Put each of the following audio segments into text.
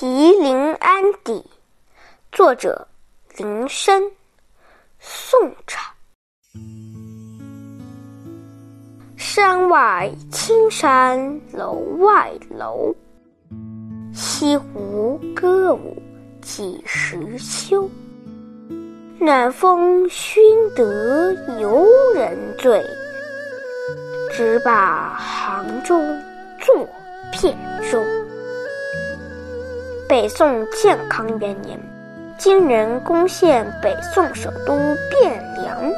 题临安邸，作者林升，宋朝。山外青山楼外楼，西湖歌舞几时休？暖风熏得游人醉，直把杭州作汴州。北宋建康元年，金人攻陷北宋首都汴梁，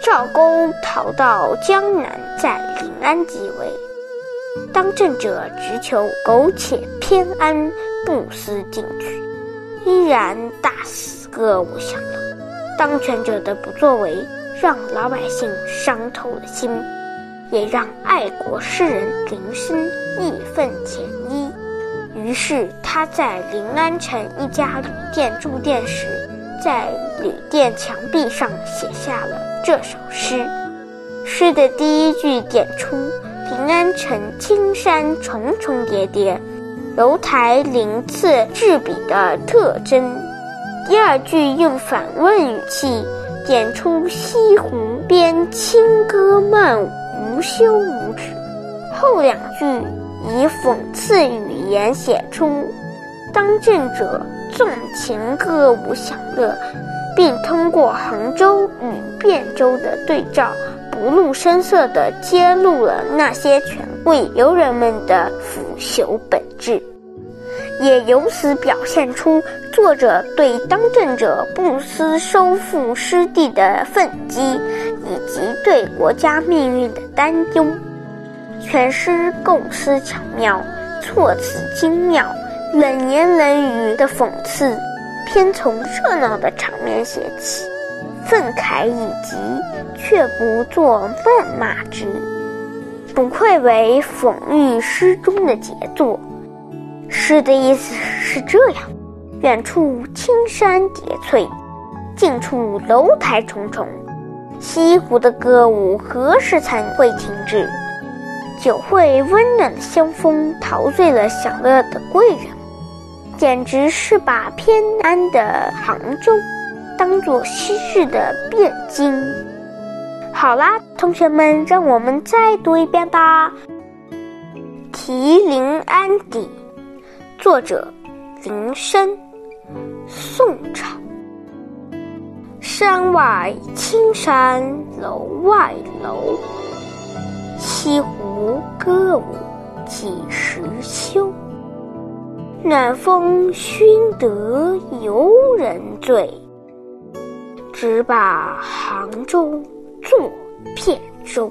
赵构逃到江南，在临安即位。当政者直求苟且偏安，不思进取，依然大肆歌舞享乐。当权者的不作为，让老百姓伤透了心，也让爱国诗人林升义愤填膺。于是他在临安城一家旅店住店时，在旅店墙壁上写下了这首诗。诗的第一句点出临安城青山重重叠叠，楼台鳞次栉比的特征。第二句用反问语气点出西湖边轻歌曼舞，无休无止。后两句。以讽刺语言写出当政者纵情歌舞享乐，并通过杭州与汴州的对照，不露声色地揭露了那些权贵游人们的腐朽本质，也由此表现出作者对当政者不思收复失地的愤激，以及对国家命运的担忧。全诗构思巧妙，措辞精妙，冷言冷语的讽刺，偏从热闹的场面写起，愤慨已极，却不作谩骂之，不愧为讽喻诗中的杰作。诗的意思是这样：远处青山叠翠，近处楼台重重，西湖的歌舞何时才会停止？酒会温暖的香风陶醉了享乐的贵人，简直是把偏安的杭州当做昔日的汴京。好啦，同学们，让我们再读一遍吧。《题临安邸》，作者林升，宋朝。山外青山楼外楼。西湖歌舞几时休？暖风熏得游人醉，直把杭州作汴州。